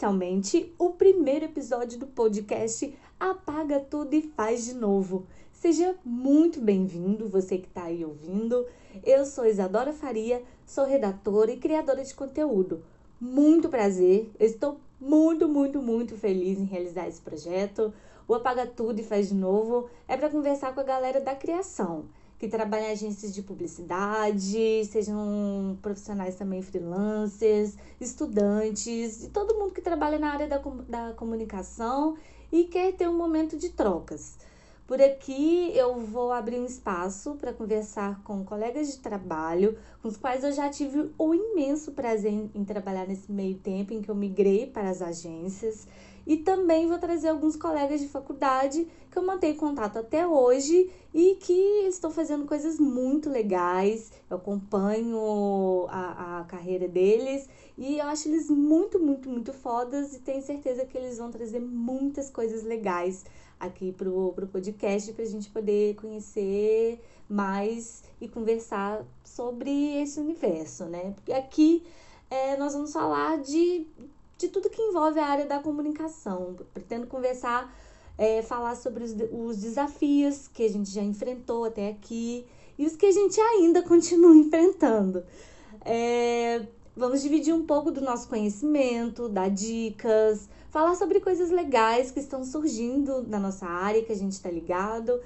oficialmente o primeiro episódio do podcast Apaga Tudo e Faz de Novo. Seja muito bem-vindo, você que está aí ouvindo. Eu sou Isadora Faria, sou redatora e criadora de conteúdo. Muito prazer, estou muito, muito, muito feliz em realizar esse projeto. O Apaga Tudo e Faz de Novo é para conversar com a galera da criação que trabalham em agências de publicidade, sejam profissionais também freelancers, estudantes e todo mundo que trabalha na área da, da comunicação e quer ter um momento de trocas. Por aqui eu vou abrir um espaço para conversar com colegas de trabalho, com os quais eu já tive o imenso prazer em, em trabalhar nesse meio tempo em que eu migrei para as agências. E também vou trazer alguns colegas de faculdade que eu mantenho contato até hoje e que estão fazendo coisas muito legais. Eu acompanho a, a carreira deles e eu acho eles muito, muito, muito fodas e tenho certeza que eles vão trazer muitas coisas legais aqui pro, pro podcast para a gente poder conhecer mais e conversar sobre esse universo, né? Porque aqui é, nós vamos falar de de tudo que envolve a área da comunicação. Pretendo conversar, é, falar sobre os, os desafios que a gente já enfrentou até aqui e os que a gente ainda continua enfrentando. É, vamos dividir um pouco do nosso conhecimento, dar dicas, falar sobre coisas legais que estão surgindo na nossa área, que a gente está ligado.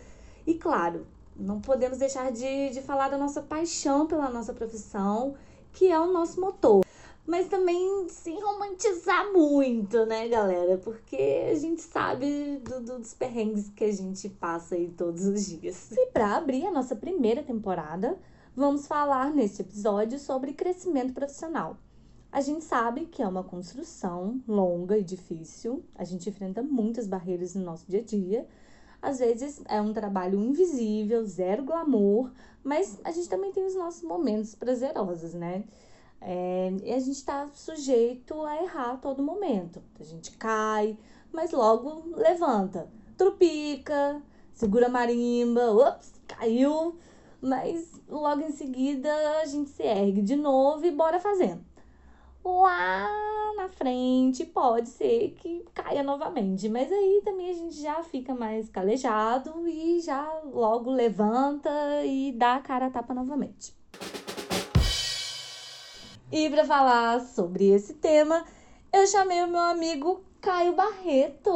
E claro, não podemos deixar de, de falar da nossa paixão pela nossa profissão, que é o nosso motor mas também sem romantizar muito, né, galera? Porque a gente sabe do, do, dos perrengues que a gente passa aí todos os dias. E para abrir a nossa primeira temporada, vamos falar neste episódio sobre crescimento profissional. A gente sabe que é uma construção longa e difícil, a gente enfrenta muitas barreiras no nosso dia a dia. Às vezes é um trabalho invisível, zero glamour, mas a gente também tem os nossos momentos prazerosos, né? É, e a gente está sujeito a errar a todo momento. A gente cai, mas logo levanta, trupica, segura a marimba, ups, caiu, mas logo em seguida a gente se ergue de novo e bora fazendo. Lá na frente pode ser que caia novamente, mas aí também a gente já fica mais calejado e já logo levanta e dá a cara a tapa novamente. E para falar sobre esse tema, eu chamei o meu amigo Caio Barreto.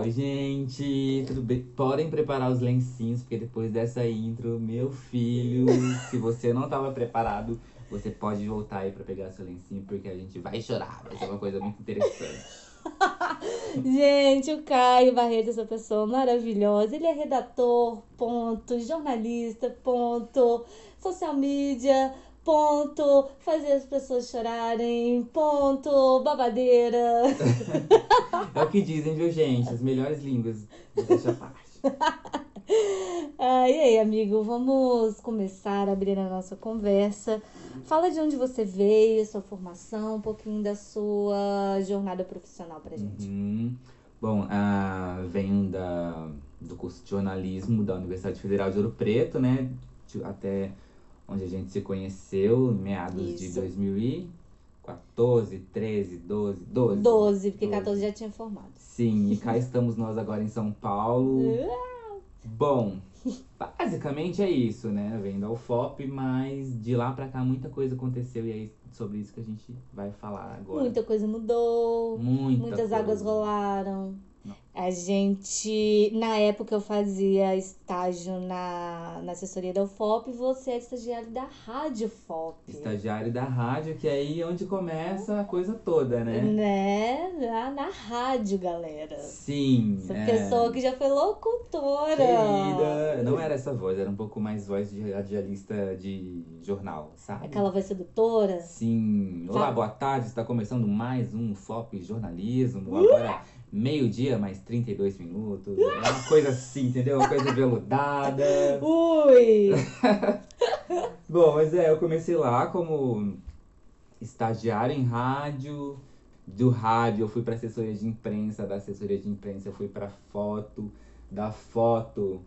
Oi, gente, tudo bem? Podem preparar os lencinhos, porque depois dessa intro, meu filho, se você não estava preparado, você pode voltar aí para pegar seu lencinho, porque a gente vai chorar. Vai ser uma coisa muito interessante. gente, o Caio Barreto, essa pessoa maravilhosa. Ele é redator, ponto, jornalista, ponto, social media, ponto, fazer as pessoas chorarem, ponto, babadeira. é o que dizem, viu, gente? As melhores línguas. Deixa parte. ah, e aí, amigo, vamos começar a abrir a nossa conversa. Fala de onde você veio, sua formação, um pouquinho da sua jornada profissional pra gente. Uhum. Bom, uh, venho da, do curso de jornalismo da Universidade Federal de Ouro Preto, né? Até onde a gente se conheceu em meados Isso. de 2014, 13, 12, 12. 12, porque 12. 14 já tinha formado. Sim, e cá estamos nós agora em São Paulo. Bom, basicamente é isso, né? Vem da UFOP, mas de lá pra cá muita coisa aconteceu e é sobre isso que a gente vai falar agora. Muita coisa mudou. Muita muitas coisa. águas rolaram. A gente, na época eu fazia estágio na, na assessoria da UFOP e você é estagiário da Rádio FOP. Estagiário da rádio, que é aí onde começa a coisa toda, né? Né? Na, na rádio, galera. Sim. Essa é. pessoa que já foi locutora. Querida. Não era essa voz, era um pouco mais voz de radialista de jornal, sabe? Aquela voz sedutora. Sim. Olá, boa tarde. Está começando mais um FOP Jornalismo. Agora meio-dia mais 32 minutos. É uma coisa assim, entendeu? Uma coisa veludada. Ui! Bom, mas é, eu comecei lá como estagiário em rádio. Do rádio eu fui para assessoria de imprensa, da assessoria de imprensa eu fui para foto, da foto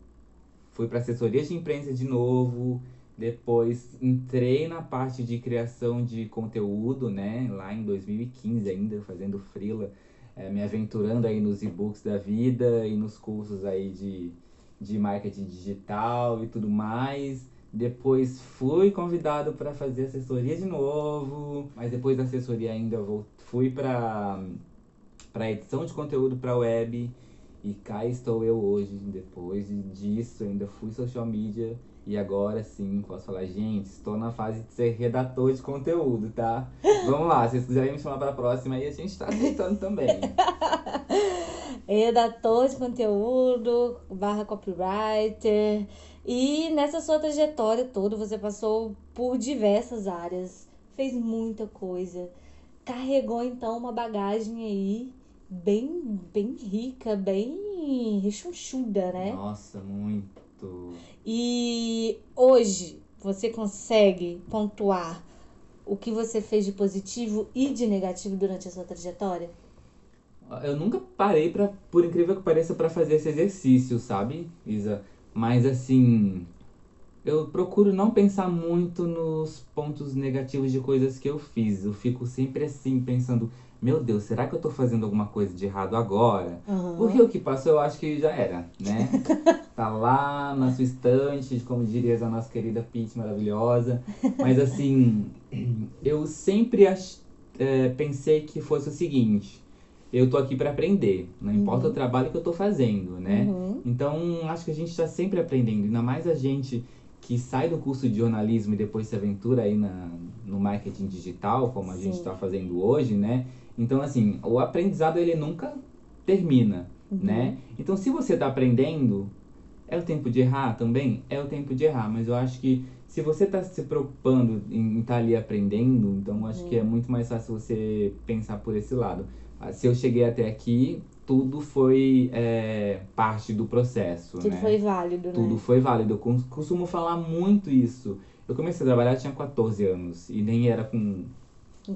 fui para assessoria de imprensa de novo Depois entrei na parte de criação de conteúdo, né? Lá em 2015 ainda, fazendo freela, é, me aventurando aí nos e-books da vida e nos cursos aí de, de marketing digital e tudo mais. Depois fui convidado para fazer assessoria de novo, mas depois da assessoria ainda vou, fui para para edição de conteúdo para web e cá estou eu hoje. Depois disso ainda fui social media e agora sim, posso falar, gente, estou na fase de ser redator de conteúdo, tá? Vamos lá, se vocês quiserem me chamar para a próxima aí, a gente está aceitando também. redator de conteúdo, barra copywriter. E nessa sua trajetória toda, você passou por diversas áreas, fez muita coisa, carregou então uma bagagem aí bem, bem rica, bem rechonchuda, né? Nossa, muito. E hoje você consegue pontuar o que você fez de positivo e de negativo durante a sua trajetória? Eu nunca parei para, por incrível que pareça, para fazer esse exercício, sabe, Isa? Mas assim, eu procuro não pensar muito nos pontos negativos de coisas que eu fiz. Eu fico sempre assim pensando, meu Deus, será que eu tô fazendo alguma coisa de errado agora? Uhum. Porque o que passou eu acho que já era, né? tá lá na sua estante, como diria a nossa querida Pete maravilhosa. Mas assim, eu sempre ach... é, pensei que fosse o seguinte. Eu tô aqui para aprender, não importa uhum. o trabalho que eu tô fazendo, né? Uhum. Então, acho que a gente está sempre aprendendo, ainda mais a gente que sai do curso de jornalismo e depois se aventura aí na, no marketing digital, como a Sim. gente está fazendo hoje, né? Então, assim, o aprendizado ele nunca termina, uhum. né? Então, se você está aprendendo, é o tempo de errar também? É o tempo de errar, mas eu acho que se você está se preocupando em estar tá ali aprendendo, então acho uhum. que é uhum. muito mais fácil você pensar por esse lado. Ah, se eu cheguei até aqui, tudo foi é, parte do processo. Tudo né? foi válido, Tudo né? foi válido. Eu costumo falar muito isso. Eu comecei a trabalhar, tinha 14 anos, e nem era com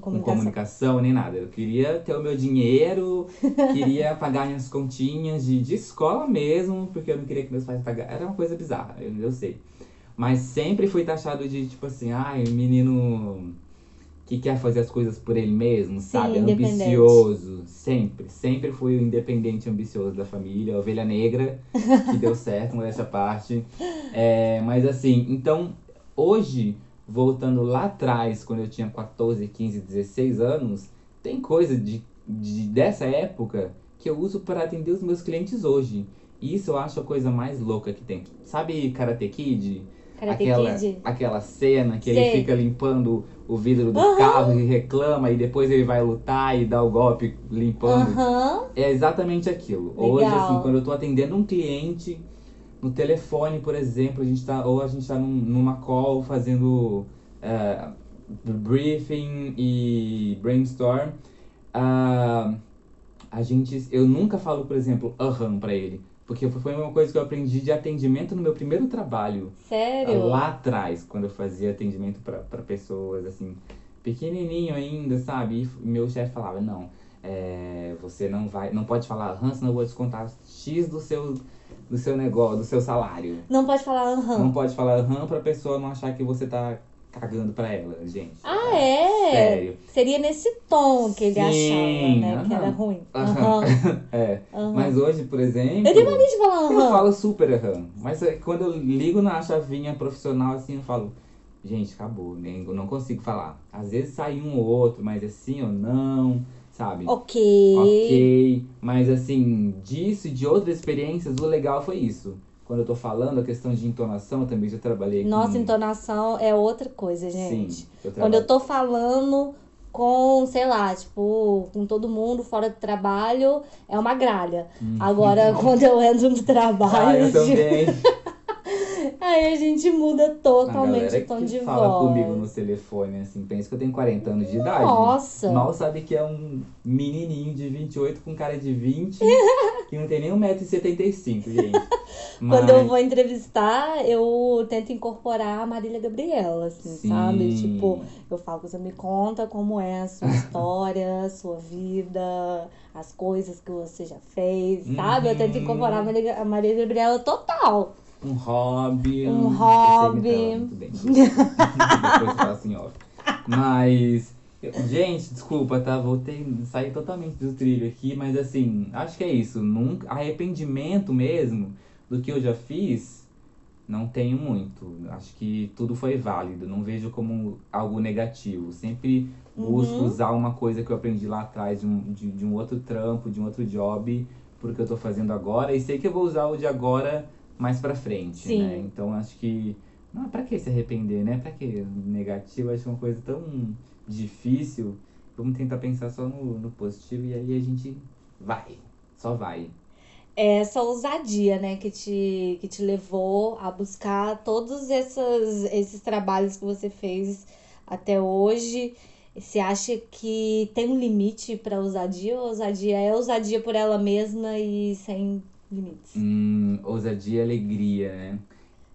com comunicação. com comunicação. nem nada. Eu queria ter o meu dinheiro, queria pagar minhas continhas de, de escola mesmo, porque eu não queria que meus pais pagassem. Era uma coisa bizarra, eu, eu sei. Mas sempre fui taxado de, tipo assim, ai, menino que quer fazer as coisas por ele mesmo, Sim, sabe? Ambicioso. Sempre. Sempre fui o independente ambicioso da família, a ovelha negra, que deu certo, essa parte. É, mas assim, então, hoje voltando lá atrás, quando eu tinha 14, 15, 16 anos, tem coisa de, de dessa época que eu uso para atender os meus clientes hoje. E isso eu acho a coisa mais louca que tem. Sabe Karate Kid? Karate aquela, Kid? aquela cena que Sei. ele fica limpando o vidro do uhum. carro e reclama e depois ele vai lutar e dá o golpe limpando. Uhum. É exatamente aquilo. Legal. Hoje, assim, quando eu tô atendendo um cliente no telefone, por exemplo, a gente tá, ou a gente está num, numa call fazendo uh, briefing e brainstorm, uh, a gente, eu nunca falo, por exemplo, aham para ele. Porque foi uma coisa que eu aprendi de atendimento no meu primeiro trabalho. Sério? Lá atrás, quando eu fazia atendimento para pessoas, assim, pequenininho ainda, sabe? E meu chefe falava, não, é, você não vai, não pode falar aham, senão eu vou descontar X do seu do seu negócio, do seu salário. Não pode falar aham. Não pode falar aham pra pessoa não achar que você tá cagando pra ela, gente. Ah, é? Sério. Seria nesse tom que ele Sim, achava, né? Aham. Que era ruim. Aham. é. Aham. Mas hoje, por exemplo. Eu tenho mania de falar aham. Eu falo super aham. Mas é, quando eu ligo na chavinha profissional, assim, eu falo. Gente, acabou, né? Eu não consigo falar. Às vezes sai um ou outro, mas é sim ou não sabe? Ok. Ok. Mas assim, disso e de outras experiências, o legal foi isso. Quando eu tô falando, a questão de entonação, eu também já trabalhei Nossa, com... entonação é outra coisa, gente. Sim, eu Quando eu tô falando com, sei lá, tipo, com todo mundo fora do trabalho, é uma gralha. Hum. Agora, quando eu entro no trabalho. Ah, eu também. Aí a gente muda totalmente o tom que de fala voz. comigo no telefone, assim, pensa que eu tenho 40 anos de idade. Nossa! Mal sabe que é um menininho de 28 com cara de 20, que não tem nem 1,75m, gente. Mas... Quando eu vou entrevistar, eu tento incorporar a Marília Gabriela, assim, Sim. sabe? Tipo, eu falo, você me conta como é a sua história, a sua vida, as coisas que você já fez, sabe? Eu tento incorporar a Marília Gabriela total. Um hobby. Um hobby. Muito bem. Depois faço assim, ó. Mas, gente, desculpa, tá? Voltei, saí totalmente do trilho aqui, mas assim, acho que é isso. Nunca, arrependimento mesmo do que eu já fiz, não tenho muito. Acho que tudo foi válido. Não vejo como algo negativo. Sempre busco Uhum. usar uma coisa que eu aprendi lá atrás de um, de, de um outro trampo, de um outro job, porque eu tô fazendo agora. E sei que eu vou usar o de agora mais pra frente, Sim. né? Então acho que. Não, pra que se arrepender, né? Pra que negativo? Acho é uma coisa tão difícil. Vamos tentar pensar só no, no positivo e aí a gente vai. Só vai. É essa ousadia, né, que te, que te levou a buscar todos essas, esses trabalhos que você fez até hoje. Você acha que tem um limite para ousadia ou ousadia é ousadia por ela mesma e sem limites? Hum, ousadia e alegria, né?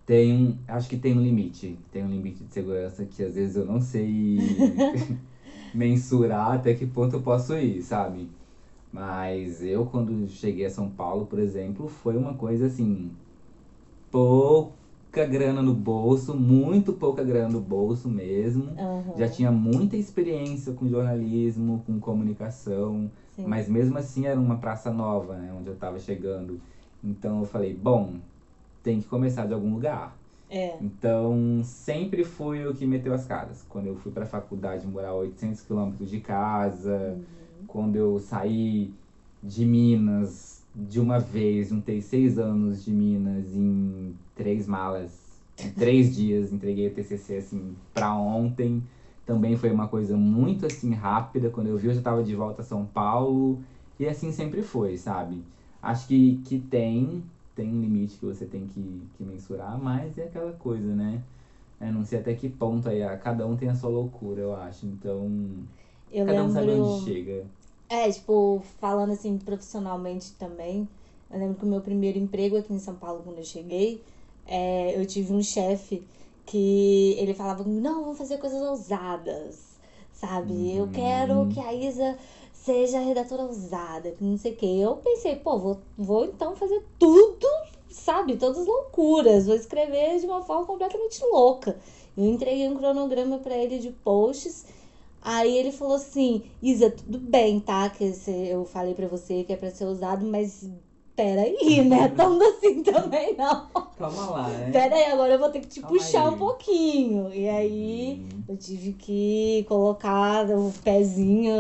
Tem um, acho que tem um limite. Tem um limite de segurança que às vezes eu não sei mensurar até que ponto eu posso ir, sabe? Mas eu, quando cheguei a São Paulo, por exemplo, foi uma coisa assim. Pouca grana no bolso, muito pouca grana no bolso mesmo. Aham, Já tinha muita experiência com jornalismo, com comunicação. sim. Mas mesmo assim era uma praça nova, né? Onde eu tava chegando. Então eu falei, bom, tem que começar de algum lugar. É. Então sempre fui o que meteu as caras. Quando eu fui pra faculdade morar a 800 quilômetros de casa, quando eu saí de Minas de uma vez, juntei seis anos de Minas em três malas, em três dias, entreguei o TCC assim pra ontem. Também foi uma coisa muito assim rápida. Quando eu vi, eu já tava de volta a São Paulo. E assim sempre foi, sabe? Acho que, que tem, tem um limite que você tem que, que mensurar, mas é aquela coisa, né? Eu não sei até que ponto aí, cada um tem a sua loucura, eu acho. Então, Eu cada um sabe lembro. onde chega. É, tipo, falando assim profissionalmente também, eu lembro que o meu primeiro emprego aqui em São Paulo, quando eu cheguei, é, eu tive um chefe que ele falava comigo, não, vamos fazer coisas ousadas, sabe? Eu Uhum. quero que a Isa seja redatora ousada, que não sei o quê. Eu pensei, pô, vou, vou então fazer tudo, sabe? Todas as loucuras, vou escrever de uma forma completamente louca. Eu entreguei um cronograma pra ele de posts Aí ele falou assim, Isa, tudo bem, tá? Que eu falei pra você que é pra ser usado, mas peraí, né? Tanto assim também não. Calma lá, né? Peraí, agora eu vou ter que te Calma puxar aí. um pouquinho. E aí Hum, eu tive que colocar o pezinho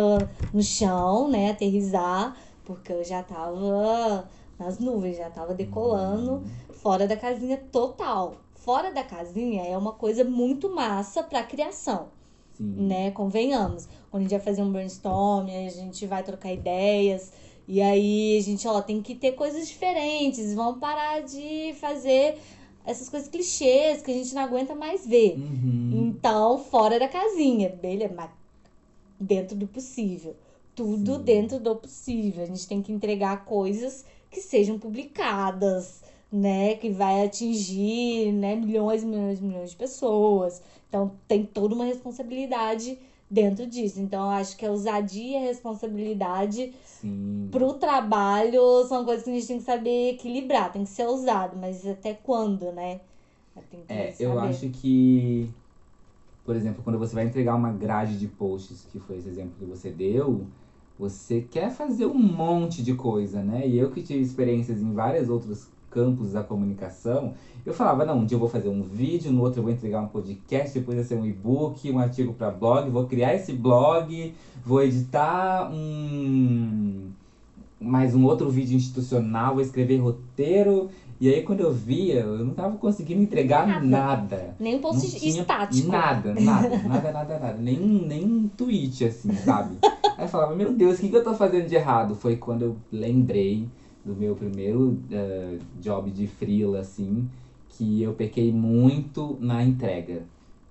no chão, né? Aterrizar, porque eu já tava nas nuvens, já tava decolando fora da casinha total. Fora da casinha é uma coisa muito massa pra criação Sim. né? Convenhamos. Quando a gente vai fazer um brainstorm, a gente vai trocar ideias. E aí a gente, ó, tem que ter coisas diferentes. Vamos parar de fazer essas coisas clichês que a gente não aguenta mais ver. Uhum. Então, fora da casinha, beleza? Mas dentro do possível. Tudo Sim. dentro do possível. A gente tem que entregar coisas que sejam publicadas, né? Que vai atingir, né, milhões e milhões e milhões de pessoas. Então, tem toda uma responsabilidade dentro disso. Então, eu acho que a ousadia e a responsabilidade Sim. pro trabalho são coisas que a gente tem que saber equilibrar. Tem que ser ousado, mas até quando, né? É, saber. eu acho que, por exemplo, quando você vai entregar uma grade de posts, que foi esse exemplo que você deu, você quer fazer um monte de coisa, né? E eu que tive experiências em vários outros campos da comunicação, eu falava, não, um dia eu vou fazer um vídeo, no outro eu vou entregar um podcast, depois vai ser um e-book, um artigo para blog, vou criar esse blog, vou editar um mais um outro vídeo institucional, vou escrever roteiro. E aí quando eu via, eu não tava conseguindo entregar Nada. nada. Nem um post estático. Nada, nada, nada, nada, nada. Nem, nem um tweet, assim, sabe? Aí eu falava, meu Deus, o que, que eu tô fazendo de errado? Foi quando eu lembrei do meu primeiro eh, job de freela, assim, que eu pequei muito na entrega.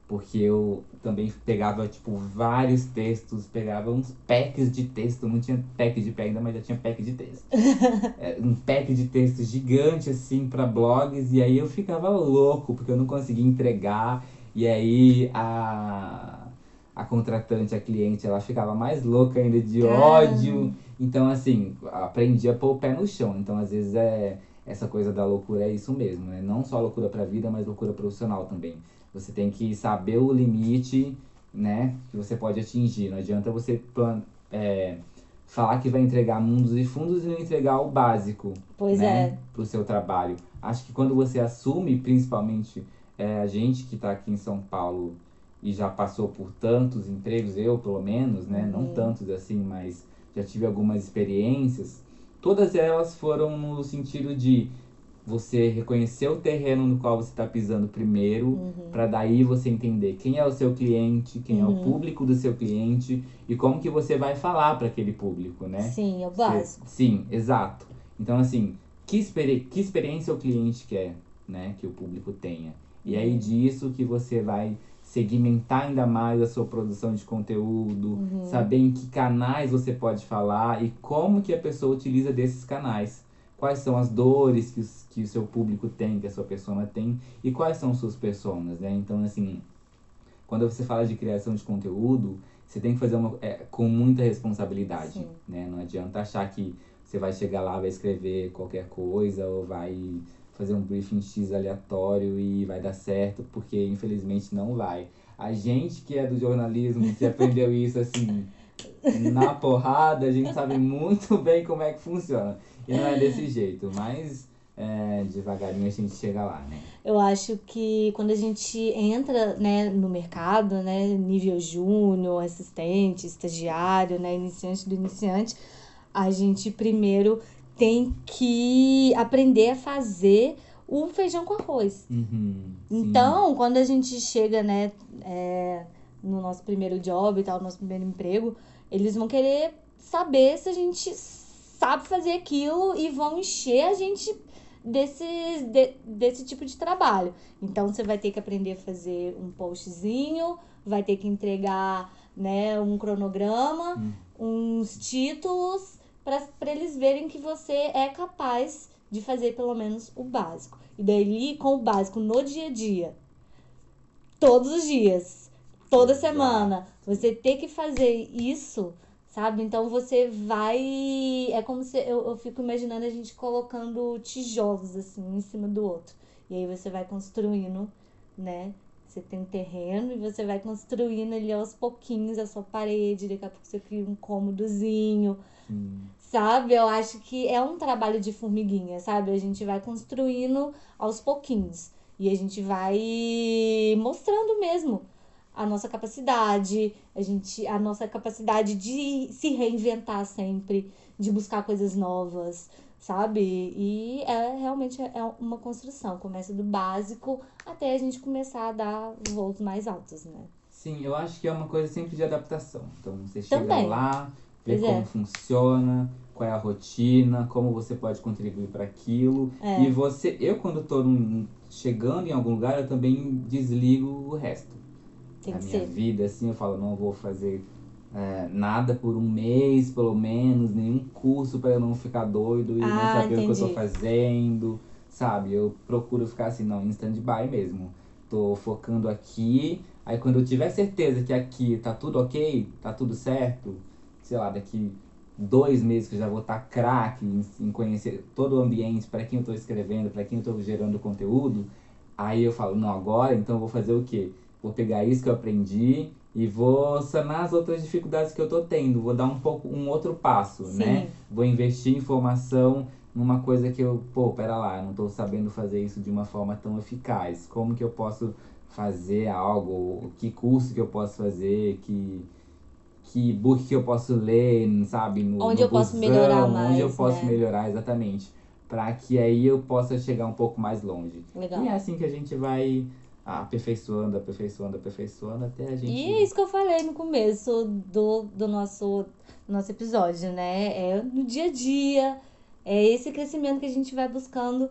Porque eu também pegava, tipo, vários textos, pegava uns packs de texto, não tinha pack de pé ainda, mas já tinha pack de texto. É, um pack de texto gigante, assim, pra blogs, e aí eu ficava louco, porque eu não conseguia entregar, e aí a, a contratante, a cliente, ela ficava mais louca ainda de Caramba. ódio. Então, assim, aprendi a pôr o pé no chão. Então, às vezes, é, essa coisa da loucura é isso mesmo, né? Não só loucura para a vida, mas loucura profissional também. Você tem que saber o limite, né, que você pode atingir. Não adianta você plan é, falar que vai entregar mundos e fundos e não entregar o básico, pois né, é. pro seu trabalho. Acho que quando você assume, principalmente é, a gente que está aqui em São Paulo e já passou por tantos empregos, eu pelo menos, né, não Uhum. tantos assim, mas já tive algumas experiências. Todas elas foram no sentido de você reconhecer o terreno no qual você está pisando primeiro, Uhum. para daí você entender quem é o seu cliente, quem é o Uhum. público do seu cliente e como que você vai falar para aquele público, né? Sim, é o básico. Sim, exato. Então, assim, que, experi que experiência o cliente quer, né? Que o público tenha. E aí Uhum. disso que você vai segmentar ainda mais a sua produção de conteúdo, Uhum. saber em que canais você pode falar e como que a pessoa utiliza desses canais. Quais são as dores que, os- que o seu público tem, que a sua persona tem, e quais são suas personas, né? Então, assim, quando você fala de criação de conteúdo, você tem que fazer uma, é, com muita responsabilidade, Sim. né? Não adianta achar que você vai chegar lá, vai escrever qualquer coisa ou vai fazer um briefing X aleatório e vai dar certo, porque infelizmente não vai. A gente que é do jornalismo, que aprendeu isso assim, na porrada, a gente sabe muito bem como é que funciona. E não é desse jeito, mas é, devagarinho a gente chega lá, né? Eu acho que quando a gente entra, né, no mercado, né, nível júnior, assistente, estagiário, né, iniciante do iniciante, a gente primeiro tem que aprender a fazer o feijão com arroz. Uhum. Então, quando a gente chega, né, é, no nosso primeiro job e tal, no nosso primeiro emprego, eles vão querer saber se a gente sabe fazer aquilo e vão encher a gente desse, de- desse tipo de trabalho. Então, você vai ter que aprender a fazer um postzinho, vai ter que entregar, né, um cronograma, uns títulos, para eles verem que você é capaz de fazer pelo menos o básico. E daí, com o básico no dia a dia, todos os dias, toda semana, você ter que fazer isso, sabe? Então você vai. É como se. Eu, eu fico imaginando a gente colocando tijolos assim, um em cima do outro. E aí você vai construindo, né? Você tem um terreno e você vai construindo ali aos pouquinhos a sua parede, daqui a pouco você cria um cômodozinho, Sim. Sabe? Eu acho que é um trabalho de formiguinha, sabe? A gente vai construindo aos pouquinhos. E a gente vai mostrando mesmo a nossa capacidade, a gente, a nossa capacidade de se reinventar sempre, de buscar coisas novas, sabe? E é realmente é uma construção, começa do básico até a gente começar a dar voos mais altos, né? Sim, eu acho que é uma coisa sempre de adaptação. Então você chega Também. lá, vê Pois como é. funciona, qual é a rotina, como você pode contribuir para aquilo. É. E você, eu quando tô num- chegando em algum lugar, eu também desligo o resto. Tem a minha ser. vida, assim, eu falo, não vou fazer é, nada por um mês, pelo menos, nenhum curso para eu não ficar doido e não Ah, saber o que eu tô entendi. fazendo, sabe? Eu procuro ficar assim, não, em stand-by mesmo. Tô focando aqui, aí quando eu tiver certeza que aqui tá tudo ok, tá tudo certo, sei lá, daqui dois meses que eu já vou estar craque em, em conhecer todo o ambiente, para quem eu tô escrevendo, para quem eu tô gerando conteúdo, aí eu falo, não, agora então eu vou fazer o quê? Vou pegar isso que eu aprendi e vou sanar as outras dificuldades que eu tô tendo, vou dar um pouco um outro passo, Sim. né? Vou investir informação numa coisa que eu, pô, pera lá, eu não tô sabendo fazer isso de uma forma tão eficaz. Como que eu posso fazer algo? Que curso que eu posso fazer? Que que book que eu posso ler, sabe? No, Onde no eu posso busão, melhorar Onde eu mais, posso né? melhorar, exatamente. Pra que aí eu possa chegar um pouco mais longe. Legal. E é assim que a gente vai aperfeiçoando, aperfeiçoando, aperfeiçoando até a gente. E é isso que eu falei no começo do, do nosso, do nosso episódio, né? É no dia a dia, é esse crescimento que a gente vai buscando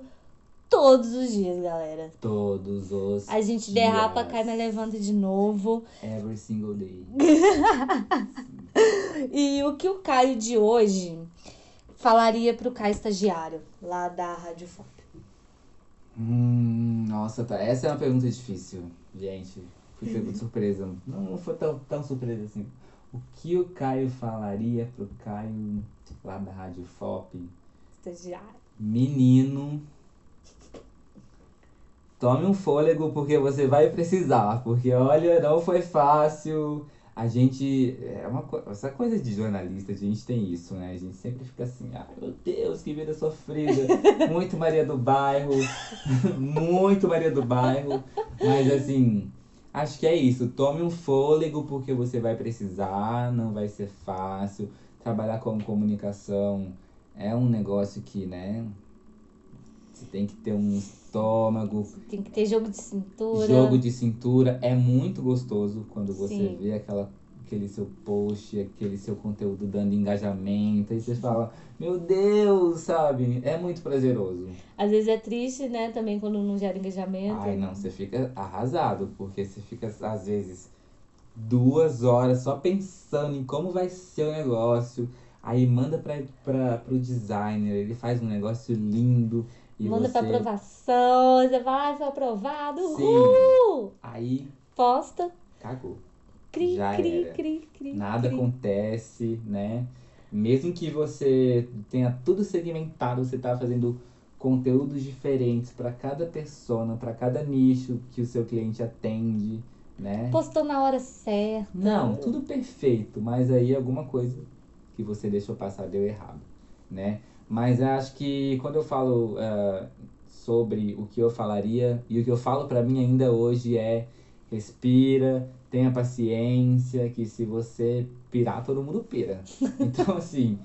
todos os dias, galera. Todos os. A gente derrapa, dias. cai, mas levanta de novo. Every single day. E o que o Caio de hoje falaria pro Caio estagiário, lá da Rádio Fop? Hum, nossa, tá. Essa é uma pergunta difícil, gente. Fui pego de surpresa. Não, não foi tão, tão surpresa assim. O que o Caio falaria pro Caio lá da Rádio FOP? Estagiário. Menino, tome um fôlego porque você vai precisar. Porque olha, não foi fácil. A gente. É uma, essa coisa de jornalista, a gente tem isso, né? A gente sempre fica assim, ah, meu Deus, que vida sofrida. Muito Maria do Bairro. muito Maria do Bairro. Mas assim, acho que é isso. Tome um fôlego porque você vai precisar, não vai ser fácil. Trabalhar com comunicação é um negócio que, né? Tem que ter um estômago. Tem que ter jogo de cintura. Jogo de cintura é muito gostoso quando você Sim. vê aquela, aquele seu post, aquele seu conteúdo dando engajamento. Aí você fala, meu Deus, sabe? É muito prazeroso. Às vezes é triste, né? Também quando não gera engajamento. Ai, não, você fica arrasado, porque você fica, às vezes, duas horas só pensando em como vai ser o negócio. Aí manda para pra, pro designer, ele faz um negócio lindo. E Manda você... pra aprovação, você vai, foi aprovado, uhul! Aí. Posta. Cagou. Cri, Já cri, era. cri, cri. Nada cri. acontece, né? Mesmo que você tenha tudo segmentado, você tá fazendo conteúdos diferentes para cada persona, para cada nicho que o seu cliente atende, né? Postou na hora certa. Não, tudo perfeito, mas aí alguma coisa que você deixou passar deu errado, né? Mas acho que quando eu falo uh, sobre o que eu falaria, e o que eu falo para mim ainda hoje é respira, tenha paciência, que se você pirar, todo mundo pira. Então, assim,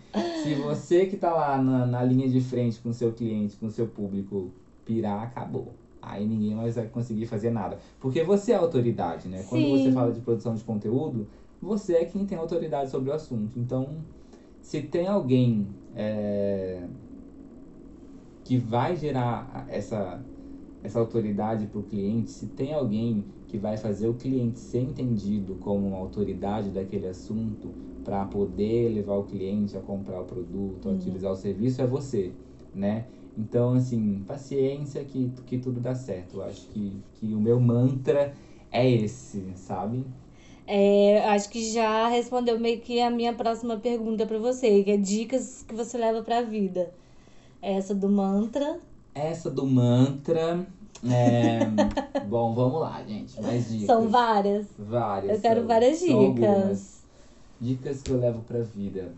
se você que tá lá na, na linha de frente com seu cliente, com seu público, pirar, acabou. Aí ninguém mais vai conseguir fazer nada. Porque você é autoridade, né? Sim. Quando você fala de produção de conteúdo, você é quem tem autoridade sobre o assunto. Então, se tem alguém é, que vai gerar essa, essa autoridade para o cliente, se tem alguém que vai fazer o cliente ser entendido como uma autoridade daquele assunto para poder levar o cliente a comprar o produto, a uhum. utilizar o serviço, é você, né? Então, assim, paciência que, que tudo dá certo. Eu acho que, que o meu mantra é esse, sabe? É, acho que já respondeu meio que a minha próxima pergunta para você, que é dicas que você leva para a vida. Essa do mantra. Essa do mantra. É... Bom, vamos lá, gente. Mais dicas. São várias. Várias. Eu quero são, várias dicas. Dicas que eu levo pra vida.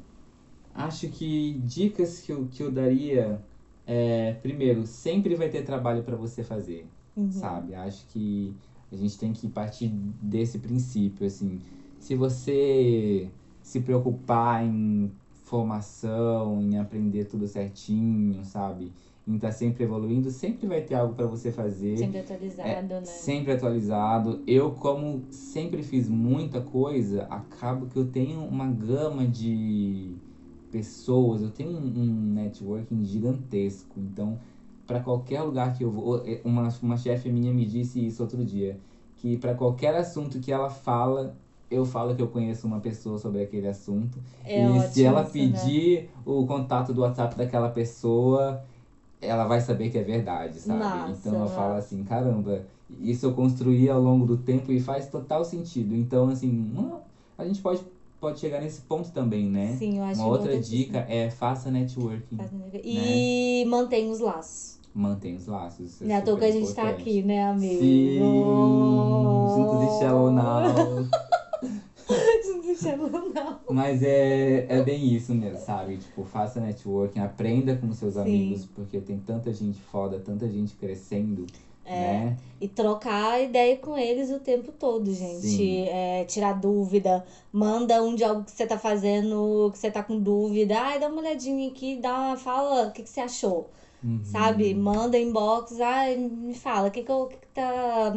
Acho que dicas que eu, que eu daria é, primeiro, sempre vai ter trabalho para você fazer, uhum. sabe? Acho que a gente tem que partir desse princípio, assim. Se você se preocupar em formação, em aprender tudo certinho, sabe? Em estar tá sempre evoluindo, sempre vai ter algo para você fazer. Sempre atualizado, é, né? Sempre atualizado. Eu, como sempre fiz muita coisa, acabo que eu tenho uma gama de pessoas, eu tenho um, um networking gigantesco. Então, para qualquer lugar que eu vou. É, uma, uma chefe minha me disse isso outro dia, que para qualquer assunto que ela fala, eu falo que eu conheço uma pessoa sobre aquele assunto. É e se ela isso, né? pedir né? o contato do WhatsApp daquela pessoa, ela vai saber que é verdade, sabe? Nossa, então eu falo assim, caramba, isso eu construí ao longo do tempo e faz total sentido. Então, assim, a gente pode pode chegar nesse ponto também, né? Sim, eu acho Uma outra dica é faça networking. Faça networking. Né? E mantenha os laços mantém os laços. É, é à toa que a gente tá aqui, né, amigo? Sim, junto de Shallow Now. junto de Shallow Now. Mas é, é bem isso mesmo, sabe? Tipo, faça networking, aprenda com seus Sim. amigos, porque tem tanta gente foda, tanta gente crescendo. É, né? E trocar ideia com eles o tempo todo, gente. É, tirar dúvida. Manda um de algo que você tá fazendo, que você tá com dúvida. Ai, dá uma olhadinha aqui, dá uma, fala o que, que você achou. Uhum. Sabe? Manda inbox, ah, me fala, o que, que, eu, que, que tá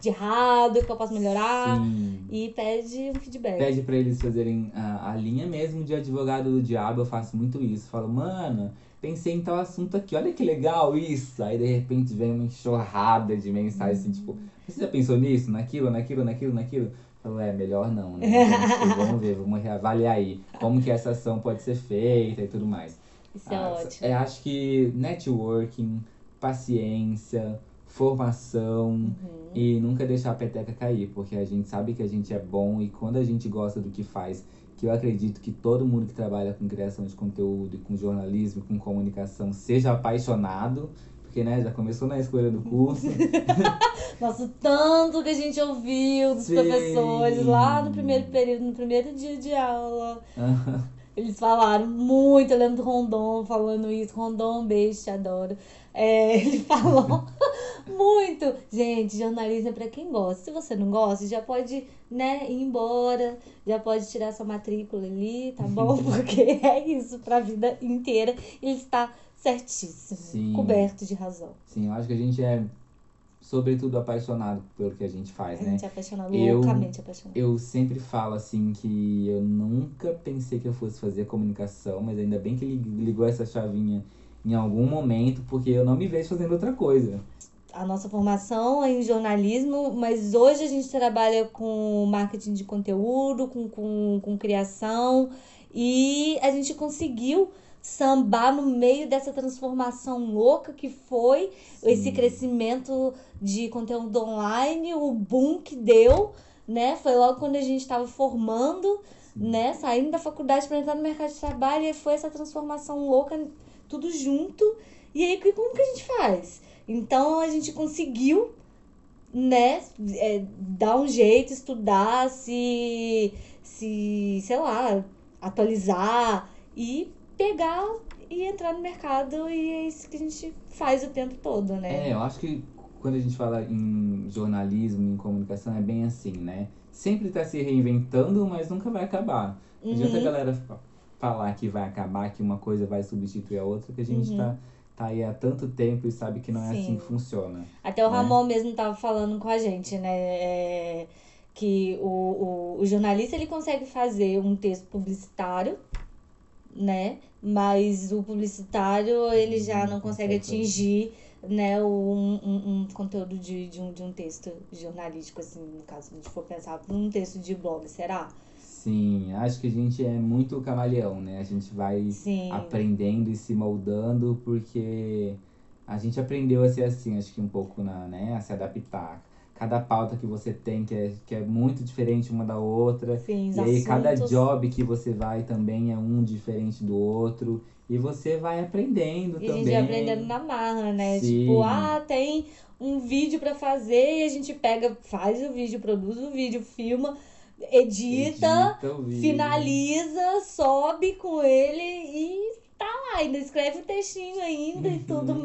de errado, o que eu posso melhorar. Sim. E pede um feedback. Pede pra eles fazerem a, a linha mesmo de advogado do diabo, eu faço muito isso. Falo, mano, pensei em tal assunto aqui, olha que legal isso. Aí de repente vem uma enxurrada de mensagens assim, tipo, você já pensou nisso, naquilo, naquilo, naquilo, naquilo? Falo, é, melhor não, né? Então, vamos ver, vamos reavaliar aí como que essa ação pode ser feita e tudo mais. Isso é ah, ótimo. É, acho que networking, paciência, formação uhum. e nunca deixar a peteca cair, porque a gente sabe que a gente é bom e quando a gente gosta do que faz que eu acredito que todo mundo que trabalha com criação de conteúdo, com jornalismo, com comunicação, seja apaixonado, porque né, já começou na escolha do curso. Nossa, tanto que a gente ouviu dos Sim. professores lá no primeiro período, no primeiro dia de aula. Eles falaram muito, eu lembro do Rondon falando isso. Rondon, um beijo, te adoro. É, ele falou muito. Gente, jornalismo é pra quem gosta. Se você não gosta, já pode, né, ir embora. Já pode tirar sua matrícula ali, tá bom? Porque é isso pra vida inteira. Ele está certíssimo. Sim. Coberto de razão. Sim, eu acho que a gente é sobretudo apaixonado pelo que a gente faz, a né? A gente é apaixonado, eu, loucamente apaixonado. Eu sempre falo assim que eu nunca pensei que eu fosse fazer comunicação, mas ainda bem que ligou essa chavinha em algum momento, porque eu não me vejo fazendo outra coisa. A nossa formação é em jornalismo, mas hoje a gente trabalha com marketing de conteúdo, com, com, com criação, e a gente conseguiu sambar no meio dessa transformação louca que foi Sim. esse crescimento de conteúdo online, o boom que deu, né? Foi logo quando a gente estava formando, Sim. né? Saindo da faculdade para entrar no mercado de trabalho e foi essa transformação louca, tudo junto. E aí, como que a gente faz? Então, a gente conseguiu, né? É, dar um jeito, estudar, se, se sei lá, atualizar e pegar e entrar no mercado e é isso que a gente faz o tempo todo, né? É, eu acho que quando a gente fala em jornalismo, em comunicação, é bem assim, né? Sempre tá se reinventando, mas nunca vai acabar. Não uhum. adianta a galera falar que vai acabar, que uma coisa vai substituir a outra, que a gente uhum. tá, tá aí há tanto tempo e sabe que não é Sim. assim que funciona. Até o né? Ramon mesmo tava falando com a gente, né? É, que o, o, o jornalista ele consegue fazer um texto publicitário né? Mas o publicitário, ele já não consegue atingir né, um, um, um conteúdo de, de, um, de um texto jornalístico, assim, no caso, se a gente for pensar num texto de blog, será? Sim, acho que a gente é muito camaleão, né? A gente vai Sim. aprendendo e se moldando, porque a gente aprendeu a ser assim, acho que um pouco na, né, a se adaptar cada pauta que você tem, que é, que é muito diferente uma da outra. Sim, e aí cada job que você vai também é um diferente do outro. E você vai aprendendo e também. E a gente vai aprendendo na marra, né? Sim. Tipo, ah, tem um vídeo para fazer e a gente pega, faz o vídeo, produz o vídeo, filma, edita, edita finaliza, sobe com ele e tá lá, ainda escreve o textinho ainda e tudo uhum.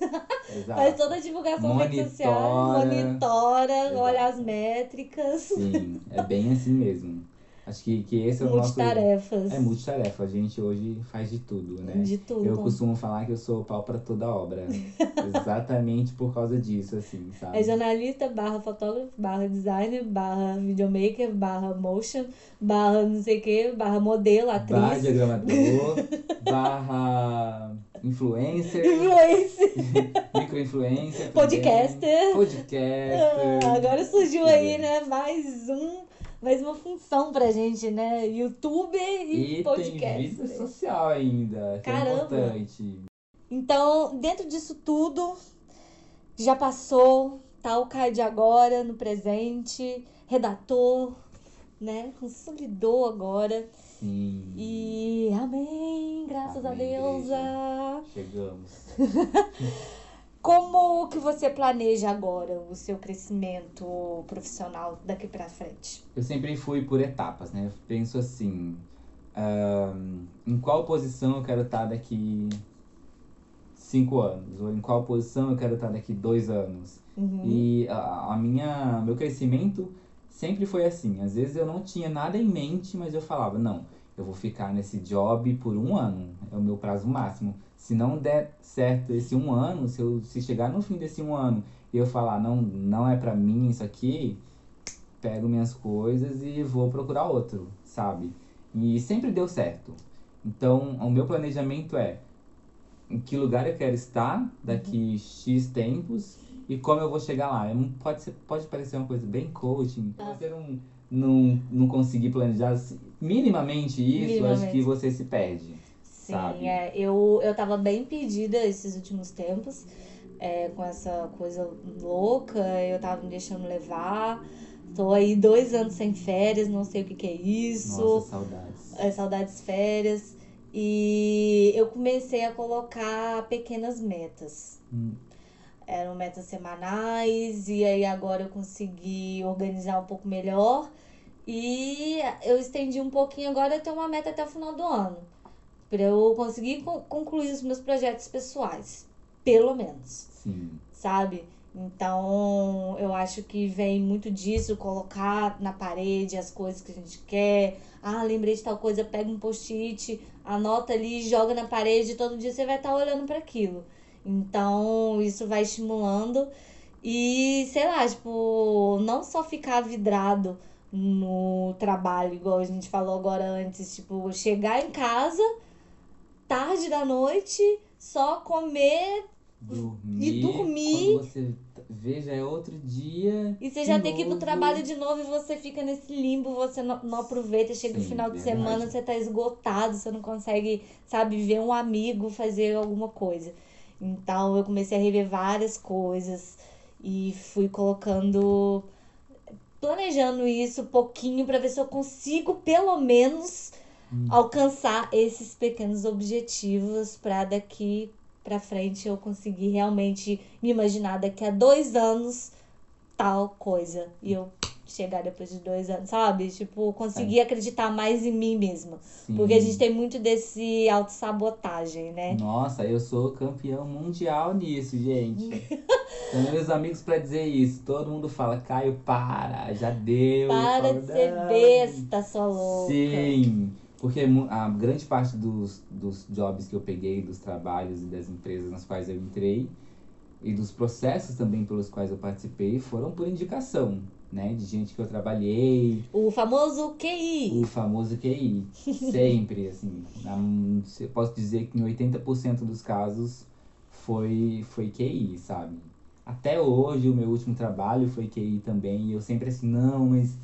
mais. Faz toda a divulgação monitora, rede social, monitora, Exato. olha as métricas. Sim, é bem assim mesmo. Acho que, que esse é o nosso. Multitarefas. É multitarefa. A gente hoje faz de tudo, né? De tudo. Eu costumo falar que eu sou pau pra toda obra. Exatamente por causa disso, assim, sabe? É jornalista, barra fotógrafo, barra designer, barra videomaker, barra motion, barra não sei o que, barra modelo, atriz. Barra diagramador, barra influencer. Influencer. Microinfluencer. Podcaster. Podcaster. Ah, agora surgiu aí, né? Mais um mais uma função pra gente, né? YouTube e, e podcast. Tem vida social ainda, que é Caramba. é importante. Então, dentro disso tudo, já passou, tá o CAD agora, no presente, redator, né? Consolidou agora. Sim. E amém, graças amém, a Deus. Chegamos. Como que você planeja agora o seu crescimento profissional daqui para frente? Eu sempre fui por etapas, né? Eu penso assim, uh, em qual posição eu quero estar daqui cinco anos ou em qual posição eu quero estar daqui dois anos. Uhum. E a, a minha, meu crescimento sempre foi assim. Às vezes eu não tinha nada em mente, mas eu falava não, eu vou ficar nesse job por um ano, é o meu prazo máximo se não der certo esse um ano, se, eu, se chegar no fim desse um ano e eu falar, não, não é para mim isso aqui, pego minhas coisas e vou procurar outro, sabe? E sempre deu certo. Então, o meu planejamento é em que lugar eu quero estar daqui uhum. X tempos e como eu vou chegar lá. Pode, ser, pode parecer uma coisa bem coaching. Se você não, não, não conseguir planejar minimamente isso, minimamente. acho que você se perde. Sim, sabe? É, eu, eu tava bem perdida esses últimos tempos, é, com essa coisa louca, eu tava me deixando levar, Tô aí dois anos sem férias, não sei o que, que é isso. Nossa, saudades. É, saudades férias. E eu comecei a colocar pequenas metas. Hum. Eram metas semanais, e aí agora eu consegui organizar um pouco melhor. E eu estendi um pouquinho, agora eu tenho uma meta até o final do ano. Pra eu conseguir con- concluir os meus projetos pessoais. Pelo menos Sim. sabe? Então, eu acho que vem muito disso, colocar na parede as coisas que a gente quer. Ah, lembrei de tal coisa, pega um post-it, anota ali, joga na parede, todo dia você vai estar olhando para aquilo. Então, isso vai estimulando e, sei lá, tipo, não só ficar vidrado no trabalho, igual a gente falou agora antes, tipo, chegar em casa tarde da noite, só comer Dormir. E dormir. Quando você vê, já é outro dia. E você de já tem que ir pro novo. trabalho de novo e você fica nesse limbo, você não, não aproveita, chega o Sim, final de verdade. semana, você tá esgotado, você não consegue, sabe, ver um amigo fazer alguma coisa. Então eu comecei a rever várias coisas e fui colocando, planejando isso um pouquinho pra ver se eu consigo pelo menos. Alcançar esses pequenos objetivos pra daqui pra frente eu conseguir realmente me imaginar daqui a dois anos tal coisa. E eu chegar depois de dois anos, sabe? Tipo, conseguir acreditar mais em mim mesma. Sim. Porque a gente tem muito desse autossabotagem, né? Nossa, eu sou campeão mundial nisso, gente. Tenho meus amigos pra dizer isso. Todo mundo fala, Caio, para, já deu. Eu Para falo, de ser besta, sua louca. Sim, porque a grande parte dos, dos jobs que eu peguei, dos trabalhos e das empresas nas quais eu entrei, e dos processos também pelos quais eu participei, foram por indicação, né? De gente que eu trabalhei, O famoso QI. o famoso QI. Sempre, assim. Eu posso dizer que em 80% dos casos foi, foi QI, sabe? Até hoje, o meu último trabalho foi QI também. E eu sempre assim, não, mas.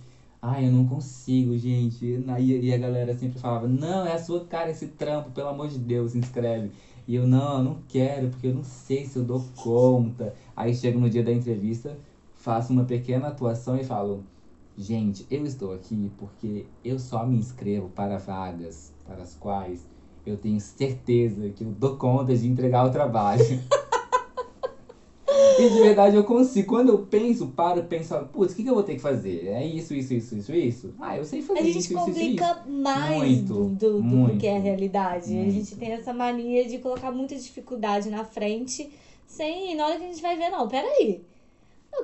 Ai, eu não consigo, gente. E a galera sempre falava, não, é a sua cara esse trampo, pelo amor de Deus, se inscreve. E eu, não, eu não quero, porque eu não sei se eu dou conta. Aí chego no dia da entrevista, faço uma pequena atuação e falo, Gente, eu estou aqui porque eu só me inscrevo para vagas para as quais eu tenho certeza que eu dou conta de entregar o trabalho. e de verdade eu consigo. Quando eu penso, paro, penso, putz, o que, que eu vou ter que fazer? É isso, isso, isso, isso, isso? Ah, eu sei fazer A isso, gente isso, isso, isso. complica mais Muito, do, do, do muito, que é a realidade. A muito. gente tem essa mania de colocar muita dificuldade na frente, sem. Na hora que a gente vai ver, não, peraí.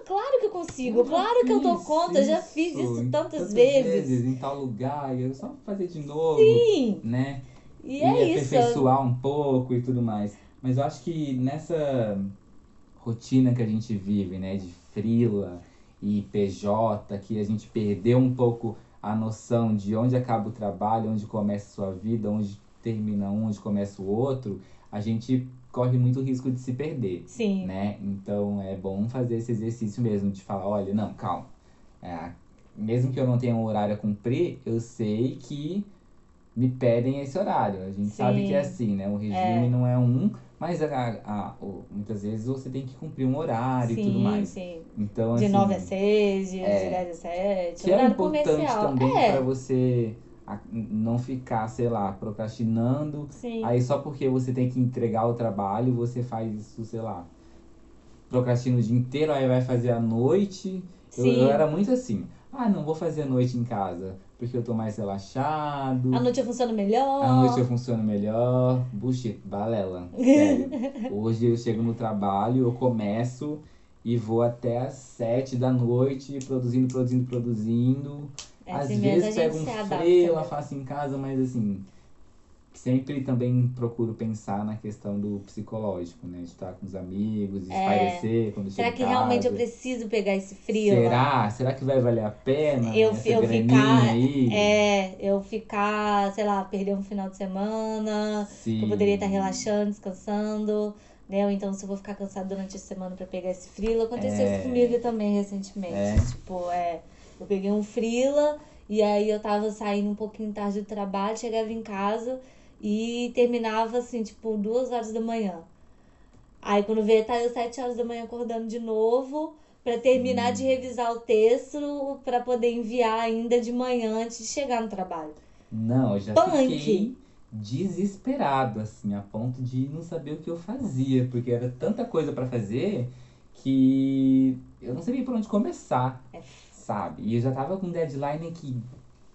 Claro que eu consigo, Eu claro que eu dou conta, já fiz isso em tantas, vezes. Em tal lugar, e eu só fazer de novo, Sim, né? e e é isso. aperfeiçoar um pouco e tudo mais. Mas eu acho que nessa rotina que a gente vive, né, de frila e PJ, que a gente perdeu um pouco a noção de onde acaba o trabalho, onde começa a sua vida, onde termina um, onde começa o outro, a gente corre muito risco de se perder, Sim, né? Então é bom fazer esse exercício mesmo de falar, olha, não, calma. É, mesmo que eu não tenha um horário a cumprir, eu sei que me pedem esse horário. A gente sabe Sim. que é assim, né? O regime não é um, mas a, a- o- muitas vezes você tem que cumprir um horário e tudo sim, mais. sim. Então, De assim, 9 a 6, de, é, de 10 a 7, que é importante comercial. também é, pra você não ficar, sei lá, procrastinando. sim. Aí só porque você tem que entregar o trabalho, você faz isso, sei lá, procrastina o dia inteiro, aí vai fazer à noite. Eu, Sim. eu era muito assim. Ah, não vou fazer à noite em casa, porque eu tô mais relaxado. A noite eu funciono melhor. À noite eu funciono melhor. Bullshit, balela. Sério. Hoje eu chego no trabalho, eu começo e vou até às sete da noite, produzindo, produzindo, produzindo. É Às assim mesmo, vezes a pego um freio, né? faço em casa, mas assim, sempre também procuro pensar na questão do psicológico, né? De estar com os amigos, de É. espairecer quando Será que casa. realmente eu preciso pegar esse frio? lá? Será? Será que vai valer a pena Eu- eu ficar- aí? É, eu ficar, sei lá, perder um final de semana, que eu Sim. poderia estar relaxando, descansando, né? Ou então se eu vou ficar cansado durante a semana pra pegar esse frila. Aconteceu É. isso comigo também recentemente. É. Tipo, é, eu peguei um frila e aí eu tava saindo um pouquinho tarde do trabalho, chegava em casa e terminava assim, tipo, duas horas da manhã. Aí quando veio, tá eu sete horas da manhã acordando de novo para terminar Hum. de revisar o texto para poder enviar ainda de manhã antes de chegar no trabalho. Não, eu já Punk. fiquei desesperado, assim, a ponto de não saber o que eu fazia, porque era tanta coisa pra fazer que eu não sabia por onde começar, É. sabe? E eu já tava com deadline aqui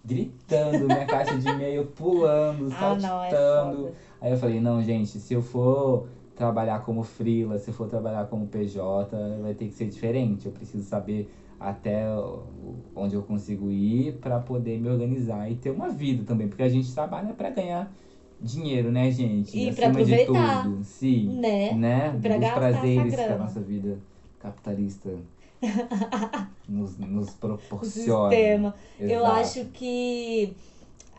gritando, minha caixa de e-mail pulando, Ah, não, é. Aí eu falei, não, gente, se eu for trabalhar como freela, se eu for trabalhar como PJ, vai ter que ser diferente. Eu preciso saber até onde eu consigo ir para poder me organizar e ter uma vida também, porque a gente trabalha para ganhar dinheiro, né, gente? E pra Acima de aproveitar. tudo. Sim. Né? Né? Pra Os prazeres que a nossa vida capitalista nos, nos O proporciona. sistema. Eu acho que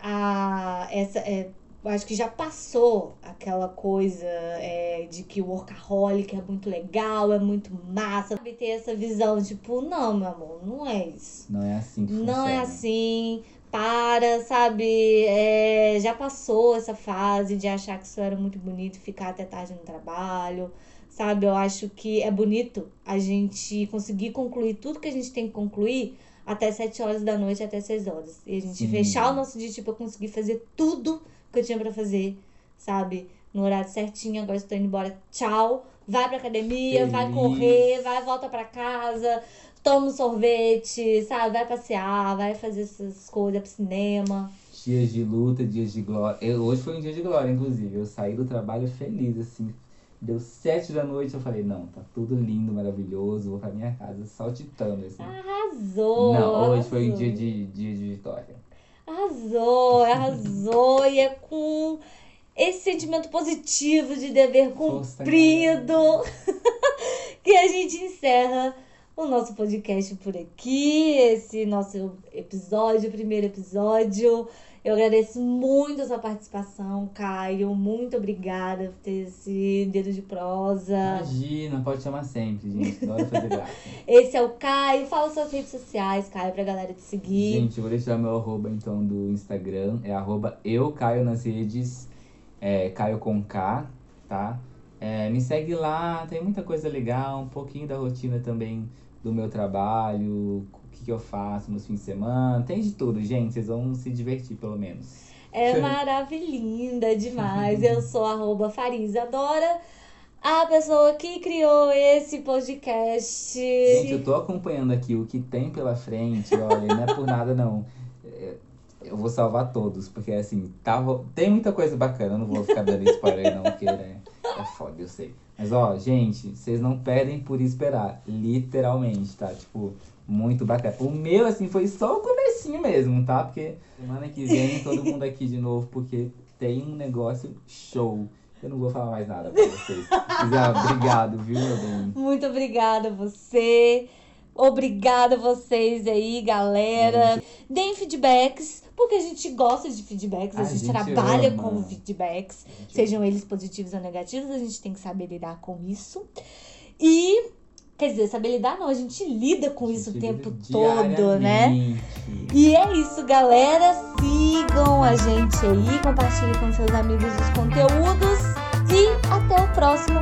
a, essa, é, acho que já passou aquela coisa é, de que o workaholic é muito legal, é muito massa. Sabe, ter essa visão, tipo, não, meu amor, não é isso. Não é assim que Não é funciona. assim. Para, sabe? É, já passou essa fase de achar que isso era muito bonito, ficar até tarde no trabalho, sabe? Eu acho que é bonito a gente conseguir concluir tudo que a gente tem que concluir até 7 horas da noite, até 6 horas. E a gente Sim. fechar o nosso dia, tipo, eu conseguir fazer tudo que eu tinha pra fazer, sabe? No horário certinho, agora estou indo embora. Tchau. Vai pra academia, vai Feliz. correr, vai, volta pra casa, toma um sorvete, sabe? Vai passear, vai fazer essas coisas pro cinema. Dias de luta, dias de glória. Eu- hoje foi um dia de glória, inclusive. Eu saí do trabalho feliz, assim. Deu sete da noite, eu falei, não, tá tudo lindo, maravilhoso, vou pra minha casa saltitando, assim. Arrasou! não, hoje foi um arrasou. dia de, dia de vitória. Arrasou, arrasou. e é com esse sentimento positivo de dever cumprido que a gente encerra o nosso podcast por aqui. Esse nosso episódio, primeiro episódio. Eu agradeço muito a sua participação, Caio. Muito obrigada por ter esse dedo de prosa. Imagina, pode chamar sempre, gente. Adoro fazer graça. Esse é o Caio. Fala suas redes sociais, Caio, pra galera te seguir. Gente, eu vou deixar meu arroba então do Instagram. É arroba eu Caio nas redes. É, Caio com K, tá? É, me segue lá, tem muita coisa legal, um pouquinho da rotina também do meu trabalho, que, eu faço nos fins de semana. Tem de tudo, gente. Vocês vão se divertir pelo menos. É maravilhinda demais. Eu sou arroba Farisadora, a pessoa que criou esse podcast. Gente, eu tô acompanhando aqui o que tem pela frente, olha, não é por nada não. É, Eu vou salvar todos, porque assim, tava, tem muita coisa bacana, eu não vou ficar dando spoiler não, porque né, é foda, eu sei. Mas ó, gente, vocês não perdem por esperar, literalmente, tá? Tipo, muito bacana. O meu, assim, foi só o comecinho mesmo, tá? Porque semana que vem todo mundo aqui de novo, porque tem um negócio show. Eu não vou falar mais nada pra vocês. Mas, ó, obrigado, viu, meu bem? Muito obrigada a você. Obrigada a vocês aí, galera. Deem feedbacks, porque a gente gosta de feedbacks, a, A gente, gente trabalha ama. com feedbacks, sejam eles positivos ou negativos, a gente tem que saber lidar com isso. E, quer dizer, saber lidar não, a gente lida com isso o tempo todo, né? E é isso, galera. Sigam a gente aí, compartilhem com seus amigos os conteúdos e até o próximo